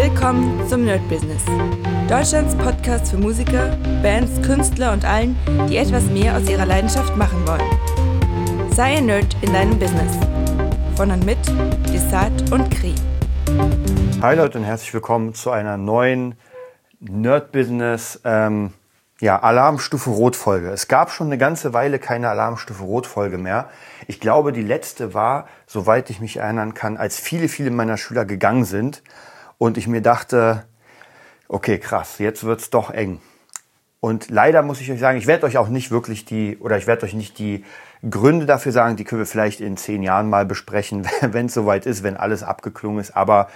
Willkommen zum Nerd Business. Deutschlands Podcast für Musiker, Bands, Künstler und allen, die etwas mehr aus ihrer Leidenschaft machen wollen. Sei ein Nerd in deinem Business. Von und mit Desart und Kri. Hi Leute und herzlich willkommen zu einer neuen Nerd Business ähm, ja, Alarmstufe Rot Folge. Es gab schon eine ganze Weile keine Alarmstufe Rot Folge mehr. Ich glaube, die letzte war, soweit ich mich erinnern kann, als viele, viele meiner Schüler gegangen sind und ich mir dachte, okay, krass, jetzt wird's doch eng. Und leider muss ich euch sagen, ich werde euch auch nicht wirklich die, oder ich werde euch nicht die Gründe dafür sagen, die können wir vielleicht in zehn Jahren mal besprechen, wenn es soweit ist, wenn alles abgeklungen ist. Aber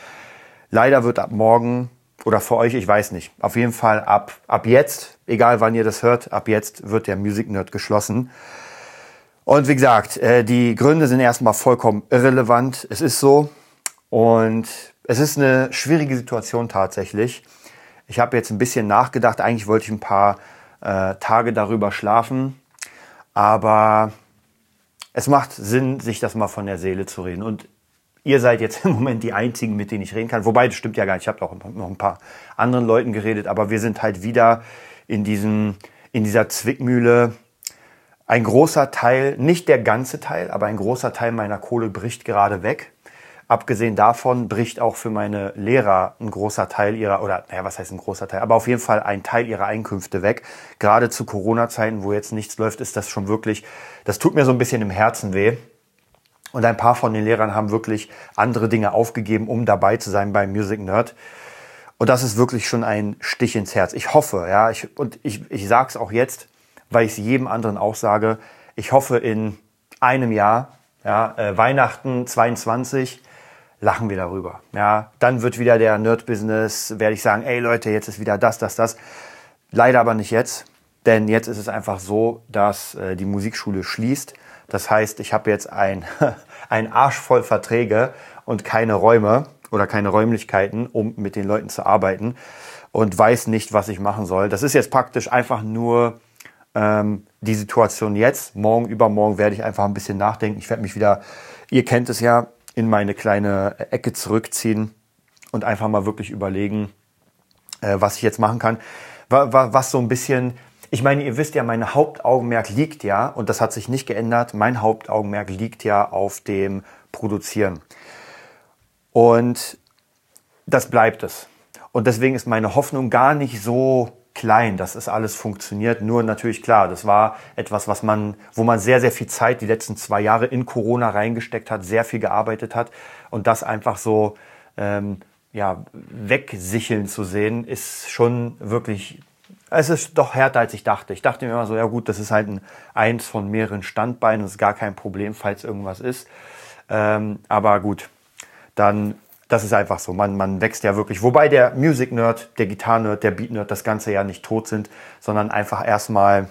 leider wird ab morgen, oder für euch, ich weiß nicht, auf jeden Fall ab, ab jetzt, egal wann ihr das hört, ab jetzt wird der Music Nerd geschlossen. Und wie gesagt, äh, die Gründe sind erstmal vollkommen irrelevant. Es ist so. Und es ist eine schwierige Situation tatsächlich. Ich habe jetzt ein bisschen nachgedacht. Eigentlich wollte ich ein paar äh, Tage darüber schlafen. Aber es macht Sinn, sich das mal von der Seele zu reden. Und ihr seid jetzt im Moment die Einzigen, mit denen ich reden kann. Wobei, das stimmt ja gar nicht. Ich habe auch noch ein paar anderen Leuten geredet. Aber wir sind halt wieder in, diesem, in dieser Zwickmühle. Ein großer Teil, nicht der ganze Teil, aber ein großer Teil meiner Kohle bricht gerade weg. Abgesehen davon bricht auch für meine Lehrer ein großer Teil ihrer, oder naja, was heißt ein großer Teil, aber auf jeden Fall ein Teil ihrer Einkünfte weg. Gerade zu Corona-Zeiten, wo jetzt nichts läuft, ist das schon wirklich, das tut mir so ein bisschen im Herzen weh. Und ein paar von den Lehrern haben wirklich andere Dinge aufgegeben, um dabei zu sein beim Music Nerd. Und das ist wirklich schon ein Stich ins Herz. Ich hoffe, ja, ich, und ich, ich sage es auch jetzt, weil ich es jedem anderen auch sage, ich hoffe in einem Jahr, ja, äh, Weihnachten 22, lachen wir darüber. Ja, dann wird wieder der Nerd-Business, werde ich sagen, ey Leute, jetzt ist wieder das, das, das. Leider aber nicht jetzt, denn jetzt ist es einfach so, dass äh, die Musikschule schließt. Das heißt, ich habe jetzt ein, ein Arsch voll Verträge und keine Räume oder keine Räumlichkeiten, um mit den Leuten zu arbeiten und weiß nicht, was ich machen soll. Das ist jetzt praktisch einfach nur ähm, die Situation jetzt. Morgen, übermorgen werde ich einfach ein bisschen nachdenken. Ich werde mich wieder, ihr kennt es ja, in meine kleine Ecke zurückziehen und einfach mal wirklich überlegen, äh, was ich jetzt machen kann. Was so ein bisschen, ich meine, ihr wisst ja, mein Hauptaugenmerk liegt ja, und das hat sich nicht geändert, mein Hauptaugenmerk liegt ja auf dem Produzieren. Und das bleibt es. Und deswegen ist meine Hoffnung gar nicht so klein, dass es alles funktioniert. Nur natürlich klar, das war etwas, was man, wo man sehr, sehr viel Zeit die letzten zwei Jahre in Corona reingesteckt hat, sehr viel gearbeitet hat und das einfach so ähm, ja, wegsicheln zu sehen, ist schon wirklich, es ist doch härter, als ich dachte. Ich dachte mir immer so, ja gut, das ist halt ein, eins von mehreren Standbeinen, das ist gar kein Problem, falls irgendwas ist. Ähm, aber gut, dann das ist einfach so. Man, man wächst ja wirklich. Wobei der Music Nerd, der Gitarre Nerd, der Beat Nerd das Ganze ja nicht tot sind, sondern einfach erstmal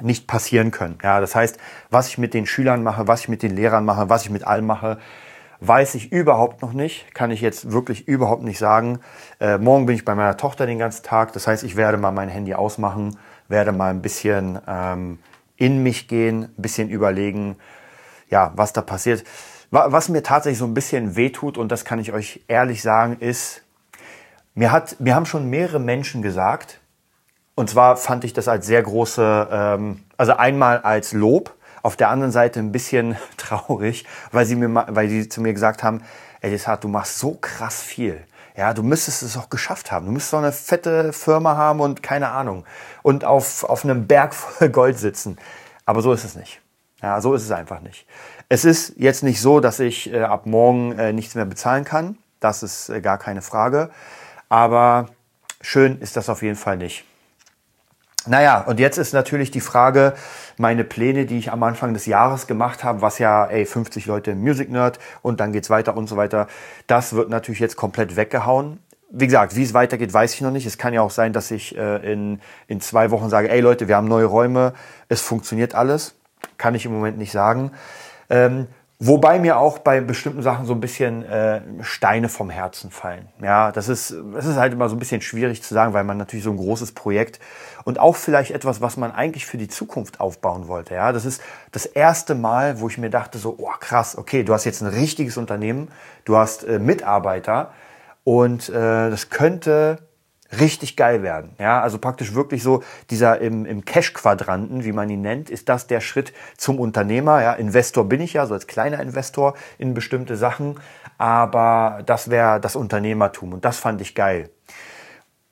nicht passieren können. Ja, das heißt, was ich mit den Schülern mache, was ich mit den Lehrern mache, was ich mit allen mache, weiß ich überhaupt noch nicht. Kann ich jetzt wirklich überhaupt nicht sagen. Äh, morgen bin ich bei meiner Tochter den ganzen Tag. Das heißt, ich werde mal mein Handy ausmachen, werde mal ein bisschen ähm, in mich gehen, ein bisschen überlegen, ja, was da passiert. Was mir tatsächlich so ein bisschen wehtut, und das kann ich euch ehrlich sagen, ist, mir, hat, mir haben schon mehrere Menschen gesagt, und zwar fand ich das als sehr große, ähm, also einmal als Lob, auf der anderen Seite ein bisschen traurig, weil sie, mir, weil sie zu mir gesagt haben, Elisat, du machst so krass viel. Ja, du müsstest es auch geschafft haben. Du müsstest so eine fette Firma haben und keine Ahnung. Und auf, auf einem Berg voll Gold sitzen. Aber so ist es nicht. Ja, so ist es einfach nicht. Es ist jetzt nicht so, dass ich äh, ab morgen äh, nichts mehr bezahlen kann. Das ist äh, gar keine Frage. Aber schön ist das auf jeden Fall nicht. Naja, und jetzt ist natürlich die Frage, meine Pläne, die ich am Anfang des Jahres gemacht habe, was ja, ey, 50 Leute im Music Nerd und dann geht's weiter und so weiter, das wird natürlich jetzt komplett weggehauen. Wie gesagt, wie es weitergeht, weiß ich noch nicht. Es kann ja auch sein, dass ich äh, in, in zwei Wochen sage, ey Leute, wir haben neue Räume, es funktioniert alles. Kann ich im Moment nicht sagen. Ähm, wobei mir auch bei bestimmten Sachen so ein bisschen äh, Steine vom Herzen fallen. Ja, das ist, das ist halt immer so ein bisschen schwierig zu sagen, weil man natürlich so ein großes Projekt und auch vielleicht etwas, was man eigentlich für die Zukunft aufbauen wollte. Ja, das ist das erste Mal, wo ich mir dachte so, oh krass, okay, du hast jetzt ein richtiges Unternehmen, du hast äh, Mitarbeiter Und äh, das könnte richtig geil werden. Ja, also praktisch wirklich so dieser im, im Cash-Quadranten, wie man ihn nennt, ist das der Schritt zum Unternehmer. Ja, Investor bin ich ja, so als kleiner Investor in bestimmte Sachen, aber das wäre das Unternehmertum und das fand ich geil.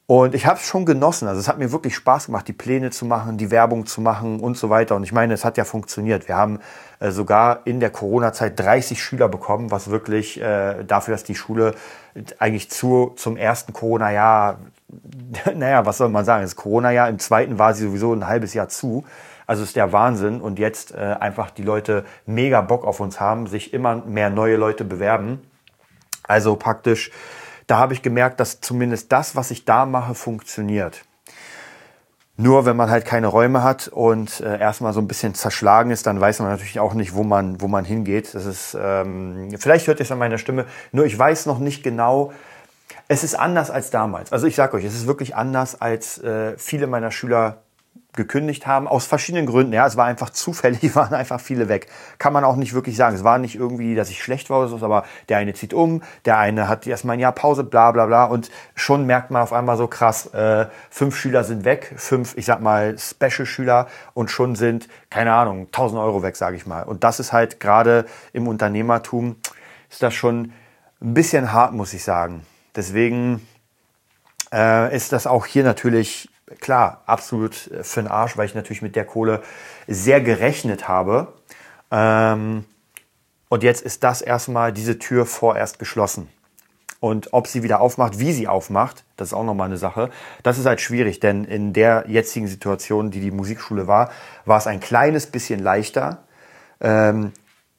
Und ich habe es schon genossen. Also es hat mir wirklich Spaß gemacht, die Pläne zu machen, die Werbung zu machen und so weiter. Und ich meine, es hat ja funktioniert. Wir haben äh, sogar in der Corona-Zeit 30 Schüler bekommen, was wirklich äh, dafür, dass die Schule eigentlich zu, zum ersten Corona-Jahr, naja, was soll man sagen, das Corona-Jahr, im zweiten war sie sowieso ein halbes Jahr zu. Also ist der Wahnsinn. Und jetzt äh, einfach die Leute mega Bock auf uns haben, sich immer mehr neue Leute bewerben. Also praktisch da habe ich gemerkt, dass zumindest das, was ich da mache, funktioniert. Nur wenn man halt keine Räume hat und äh, erstmal so ein bisschen zerschlagen ist, dann weiß man natürlich auch nicht, wo man, wo man hingeht. Das ist, ähm, vielleicht hört ihr es an meiner Stimme, nur ich weiß noch nicht genau, es ist anders als damals. Also ich sage euch, es ist wirklich anders, als äh, viele meiner Schüler gekündigt haben, aus verschiedenen Gründen. Ja, es war einfach zufällig, waren einfach viele weg. Kann man auch nicht wirklich sagen. Es war nicht irgendwie, dass ich schlecht war oder so, aber der eine zieht um, der eine hat erstmal ein Jahr Pause, bla bla bla. Und schon merkt man auf einmal so krass, äh, fünf Schüler sind weg, fünf, ich sag mal, Special-Schüler und schon sind, keine Ahnung, 1000 Euro weg, sage ich mal. Und das ist halt gerade im Unternehmertum, ist das schon ein bisschen hart, muss ich sagen. Deswegen äh, ist das auch hier natürlich klar, absolut äh, für den Arsch, weil ich natürlich mit der Kohle sehr gerechnet habe. Ähm, und jetzt ist das erstmal diese Tür vorerst geschlossen. Und ob sie wieder aufmacht, wie sie aufmacht, das ist auch nochmal eine Sache. Das ist halt schwierig, denn in der jetzigen Situation, die die Musikschule war, war es ein kleines bisschen leichter. Ähm,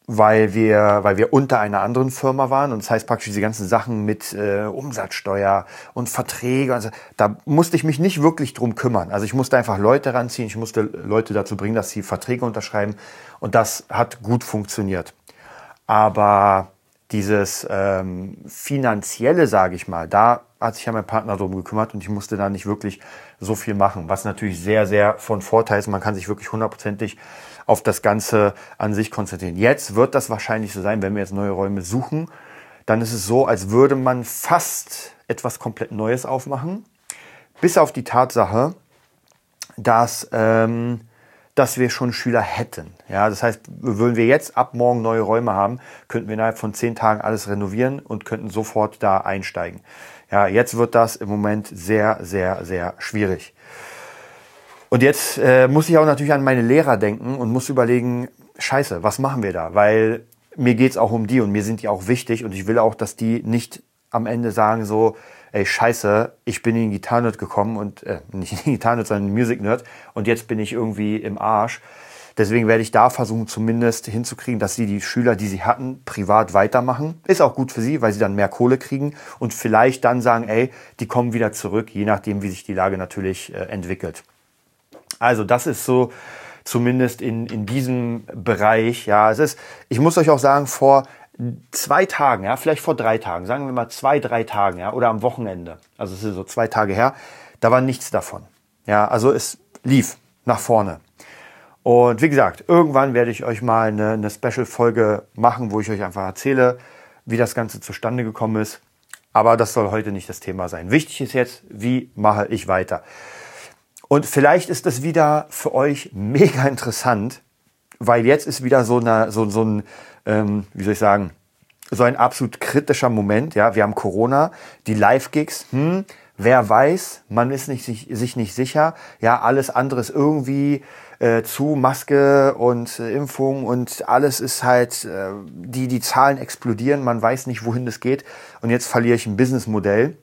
weil wir, weil wir unter einer anderen Firma waren. Und das heißt praktisch diese ganzen Sachen mit äh, Umsatzsteuer und Verträge. Also, da musste ich mich nicht wirklich drum kümmern. Also ich musste einfach Leute ranziehen, ich musste Leute dazu bringen, dass sie Verträge unterschreiben. Und das hat gut funktioniert. Aber dieses ähm, finanzielle, sage ich mal, da hat sich ja mein Partner drum gekümmert und ich musste da nicht wirklich so viel machen, was natürlich sehr, sehr von Vorteil ist. Man kann sich wirklich hundertprozentig auf das Ganze an sich konzentrieren. Jetzt wird das wahrscheinlich so sein, wenn wir jetzt neue Räume suchen, dann ist es so, als würde man fast etwas komplett Neues aufmachen, bis auf die Tatsache, dass, ähm, dass wir schon Schüler hätten. Ja, das heißt, würden wir jetzt ab morgen neue Räume haben, könnten wir innerhalb von zehn Tagen alles renovieren und könnten sofort da einsteigen. Ja, jetzt wird das im Moment sehr, sehr, sehr schwierig. Und jetzt äh, muss ich auch natürlich an meine Lehrer denken und muss überlegen, scheiße, was machen wir da? Weil mir geht's auch um die und mir sind die auch wichtig und ich will auch, dass die nicht am Ende sagen so, ey scheiße, ich bin in den Gitarrenerd gekommen und äh, nicht in den Gitarrenerd, sondern in den Music Nerd und jetzt bin ich irgendwie im Arsch. Deswegen werde ich da versuchen, zumindest hinzukriegen, dass sie die Schüler, die sie hatten, privat weitermachen. Ist auch gut für sie, weil sie dann mehr Kohle kriegen und vielleicht dann sagen, ey, die kommen wieder zurück, je nachdem, wie sich die Lage natürlich äh, entwickelt. Also das ist so zumindest in, in diesem Bereich. Ja, es ist, ich muss euch auch sagen, vor zwei Tagen, ja, vielleicht vor drei Tagen, sagen wir mal zwei, drei Tagen, ja, oder am Wochenende, also es ist so zwei Tage her, da war nichts davon. Ja, also es lief nach vorne. Und wie gesagt, irgendwann werde ich euch mal eine, eine Special-Folge machen, wo ich euch einfach erzähle, wie das Ganze zustande gekommen ist. Aber das soll heute nicht das Thema sein. Wichtig ist jetzt, wie mache ich weiter? Und vielleicht ist das wieder für euch mega interessant, weil jetzt ist wieder so, eine, so, so ein, ähm, wie soll ich sagen, so ein absolut kritischer Moment. Ja, wir haben Corona, die Live-Gigs, hm, wer weiß, man ist nicht, sich, sich nicht sicher. Ja, alles andere ist irgendwie äh, zu, Maske und äh, Impfung und alles ist halt, äh, die, die Zahlen explodieren, man weiß nicht, wohin das geht. Und jetzt verliere ich ein Businessmodell.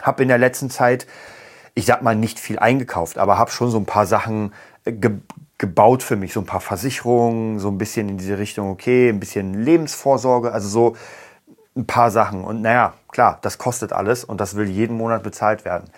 Hab in der letzten Zeit ich sag mal, nicht viel eingekauft, aber habe schon so ein paar Sachen äh, ge gebaut für mich, so ein paar Versicherungen, so ein bisschen in diese Richtung, okay, ein bisschen Lebensvorsorge, also so ein paar Sachen. Und naja, klar, das kostet alles und das will jeden Monat bezahlt werden.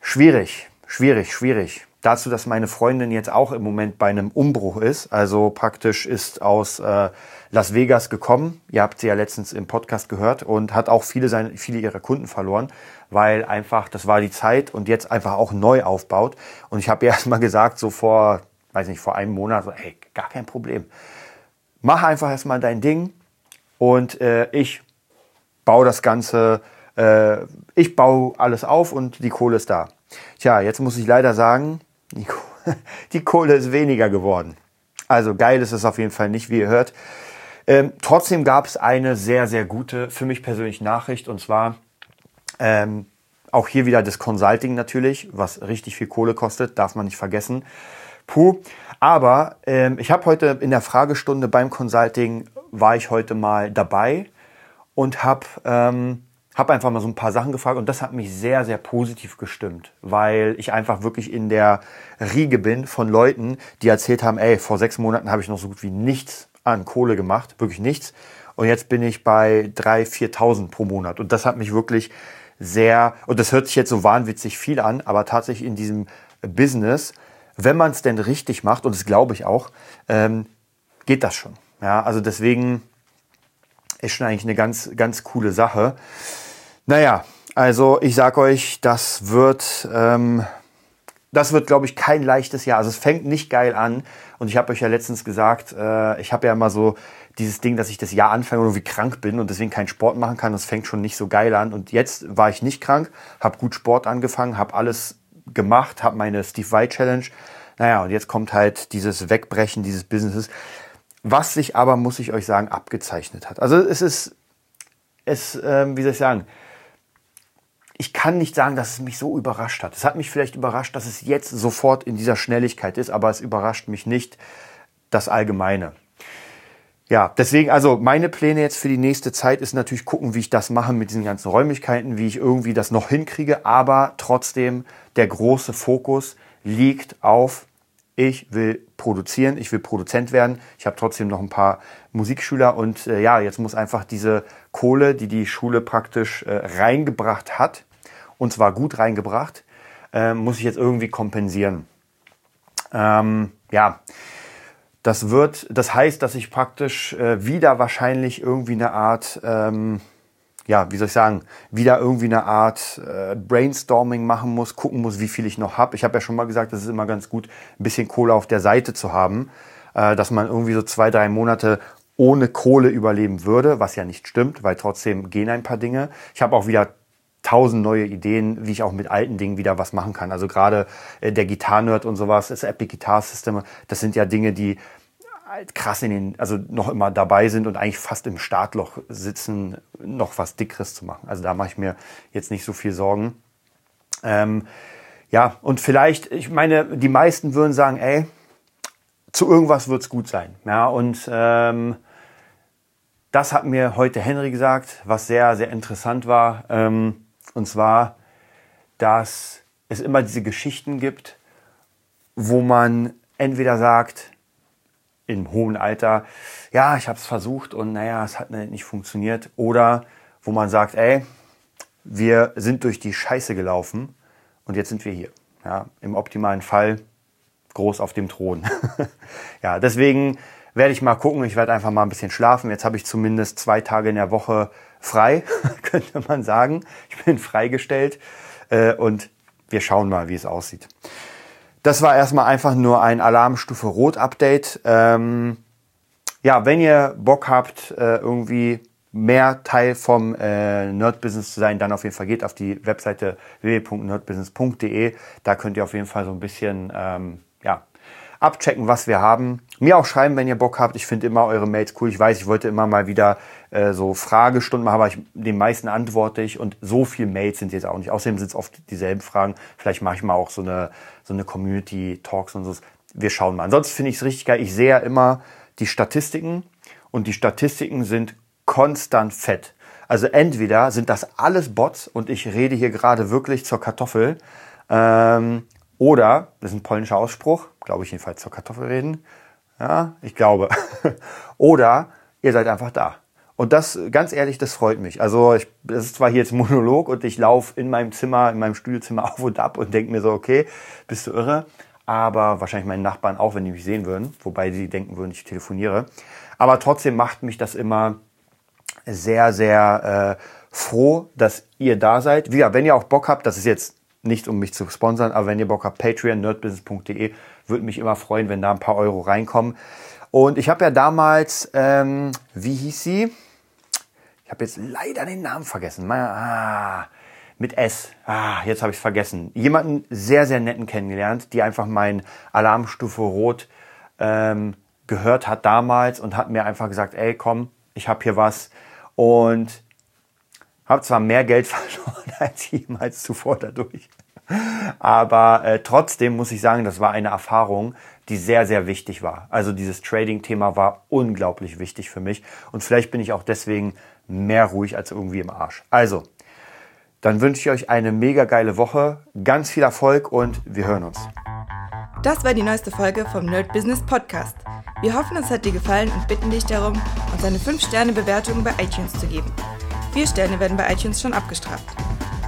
Schwierig, schwierig, schwierig. Dazu, dass meine Freundin jetzt auch im Moment bei einem Umbruch ist, also praktisch ist aus äh, Las Vegas gekommen. Ihr habt sie ja letztens im Podcast gehört und hat auch viele, seine, viele ihrer Kunden verloren weil einfach, das war die Zeit und jetzt einfach auch neu aufbaut. Und ich habe erst mal gesagt, so vor, weiß nicht, vor einem Monat, so, hey, gar kein Problem. Mach einfach erstmal dein Ding und äh, ich baue das Ganze, äh, ich baue alles auf und die Kohle ist da. Tja, jetzt muss ich leider sagen, die, die Kohle ist weniger geworden. Also geil ist es auf jeden Fall nicht, wie ihr hört. Ähm, trotzdem gab es eine sehr, sehr gute, für mich persönlich Nachricht und zwar ähm, auch hier wieder das Consulting natürlich, was richtig viel Kohle kostet, darf man nicht vergessen. Puh. Aber ähm, ich habe heute in der Fragestunde beim Consulting, war ich heute mal dabei und habe ähm, hab einfach mal so ein paar Sachen gefragt und das hat mich sehr, sehr positiv gestimmt, weil ich einfach wirklich in der Riege bin von Leuten, die erzählt haben, ey, vor sechs Monaten habe ich noch so gut wie nichts an Kohle gemacht, wirklich nichts. Und jetzt bin ich bei 3.000, 4.000 pro Monat. Und das hat mich wirklich sehr, und das hört sich jetzt so wahnwitzig viel an, aber tatsächlich in diesem Business, wenn man es denn richtig macht, und das glaube ich auch, ähm, geht das schon. Ja, also deswegen ist schon eigentlich eine ganz, ganz coole Sache. Naja, also ich sag euch, das wird, ähm, das wird, glaube ich, kein leichtes Jahr. Also es fängt nicht geil an. Und ich habe euch ja letztens gesagt, äh, ich habe ja immer so dieses Ding, dass ich das Jahr anfange und irgendwie krank bin und deswegen keinen Sport machen kann. Das fängt schon nicht so geil an. Und jetzt war ich nicht krank, habe gut Sport angefangen, habe alles gemacht, habe meine Steve White Challenge. Naja, und jetzt kommt halt dieses Wegbrechen dieses Businesses, was sich aber, muss ich euch sagen, abgezeichnet hat. Also es ist, es, ähm, wie soll ich sagen, ich kann nicht sagen, dass es mich so überrascht hat. Es hat mich vielleicht überrascht, dass es jetzt sofort in dieser Schnelligkeit ist, aber es überrascht mich nicht das Allgemeine. Ja, deswegen, also meine Pläne jetzt für die nächste Zeit ist natürlich gucken, wie ich das mache mit diesen ganzen Räumlichkeiten, wie ich irgendwie das noch hinkriege, aber trotzdem der große Fokus liegt auf, ich will produzieren, ich will Produzent werden. Ich habe trotzdem noch ein paar Musikschüler und äh, ja, jetzt muss einfach diese Kohle, die die Schule praktisch äh, reingebracht hat, und zwar gut reingebracht, äh, muss ich jetzt irgendwie kompensieren. Ähm, ja, das wird, das heißt, dass ich praktisch äh, wieder wahrscheinlich irgendwie eine Art, ähm, ja, wie soll ich sagen, wieder irgendwie eine Art äh, Brainstorming machen muss, gucken muss, wie viel ich noch habe. Ich habe ja schon mal gesagt, es ist immer ganz gut, ein bisschen Kohle auf der Seite zu haben, äh, dass man irgendwie so zwei, drei Monate ohne Kohle überleben würde, was ja nicht stimmt, weil trotzdem gehen ein paar Dinge. Ich habe auch wieder tausend neue Ideen, wie ich auch mit alten Dingen wieder was machen kann. Also gerade äh, der Gitarrenerd und sowas, das Epic Guitar System, das sind ja Dinge, die halt krass in den, also noch immer dabei sind und eigentlich fast im Startloch sitzen, noch was Dickeres zu machen. Also da mache ich mir jetzt nicht so viel Sorgen. Ähm, ja, und vielleicht, ich meine, die meisten würden sagen, ey, zu irgendwas wird's gut sein. Ja, und ähm, das hat mir heute Henry gesagt, was sehr, sehr interessant war. Ähm, und zwar, dass es immer diese Geschichten gibt, wo man entweder sagt, im hohen Alter, ja, ich habe es versucht und naja, es hat nicht funktioniert. Oder wo man sagt, ey, wir sind durch die Scheiße gelaufen und jetzt sind wir hier. Ja, Im optimalen Fall groß auf dem Thron. ja, deswegen werde ich mal gucken. Ich werde einfach mal ein bisschen schlafen. Jetzt habe ich zumindest zwei Tage in der Woche frei, könnte man sagen. Ich bin freigestellt äh, und wir schauen mal, wie es aussieht. Das war erstmal einfach nur ein Alarmstufe Rot Update. Ähm, ja, wenn ihr Bock habt, äh, irgendwie mehr Teil vom äh, Nerd Business zu sein, dann auf jeden Fall geht auf die Webseite www.nerdbusiness.de. Da könnt ihr auf jeden Fall so ein bisschen ähm, ja, abchecken, was wir haben. Mir auch schreiben, wenn ihr Bock habt. Ich finde immer eure Mails cool. Ich weiß, ich wollte immer mal wieder äh, so Fragestunden machen, aber ich, den meisten antworte ich und so viel Mails sind jetzt auch nicht. Außerdem sind es oft dieselben Fragen. Vielleicht mache ich mal auch so eine, so eine Community-Talks und so. Wir schauen mal. Ansonsten finde ich es richtig geil. Ich sehe ja immer die Statistiken und die Statistiken sind konstant fett. Also entweder sind das alles Bots und ich rede hier gerade wirklich zur Kartoffel ähm, oder, das ist ein polnischer Ausspruch, glaube ich jedenfalls zur Kartoffel reden. Ja, ich glaube. Oder ihr seid einfach da. Und das, ganz ehrlich, das freut mich. Also, ich, das ist zwar hier jetzt Monolog und ich laufe in meinem Zimmer, in meinem Studiozimmer auf und ab und denke mir so, okay, bist du irre. Aber wahrscheinlich meine Nachbarn auch, wenn die mich sehen würden. Wobei sie denken würden, ich telefoniere. Aber trotzdem macht mich das immer sehr, sehr äh, froh, dass ihr da seid. Wie gesagt, wenn ihr auch Bock habt, das ist jetzt nicht um mich zu sponsern, aber wenn ihr Bock habt, Patreon, nerdbusiness.de, würde mich immer freuen, wenn da ein paar Euro reinkommen. Und ich habe ja damals, ähm, wie hieß sie? habe jetzt leider den Namen vergessen. Ah, mit S. Ah, jetzt habe ich es vergessen. Jemanden sehr, sehr netten kennengelernt, die einfach mein Alarmstufe Rot ähm, gehört hat damals und hat mir einfach gesagt, ey, komm, ich habe hier was. Und habe zwar mehr Geld verloren als jemals zuvor dadurch. Aber äh, trotzdem muss ich sagen, das war eine Erfahrung, die sehr, sehr wichtig war. Also dieses Trading-Thema war unglaublich wichtig für mich. Und vielleicht bin ich auch deswegen mehr ruhig als irgendwie im Arsch. Also, dann wünsche ich euch eine mega geile Woche, ganz viel Erfolg und wir hören uns. Das war die neueste Folge vom Nerd Business Podcast. Wir hoffen, es hat dir gefallen und bitten dich darum, uns eine 5-Sterne-Bewertung bei iTunes zu geben. Vier Sterne werden bei iTunes schon abgestraft.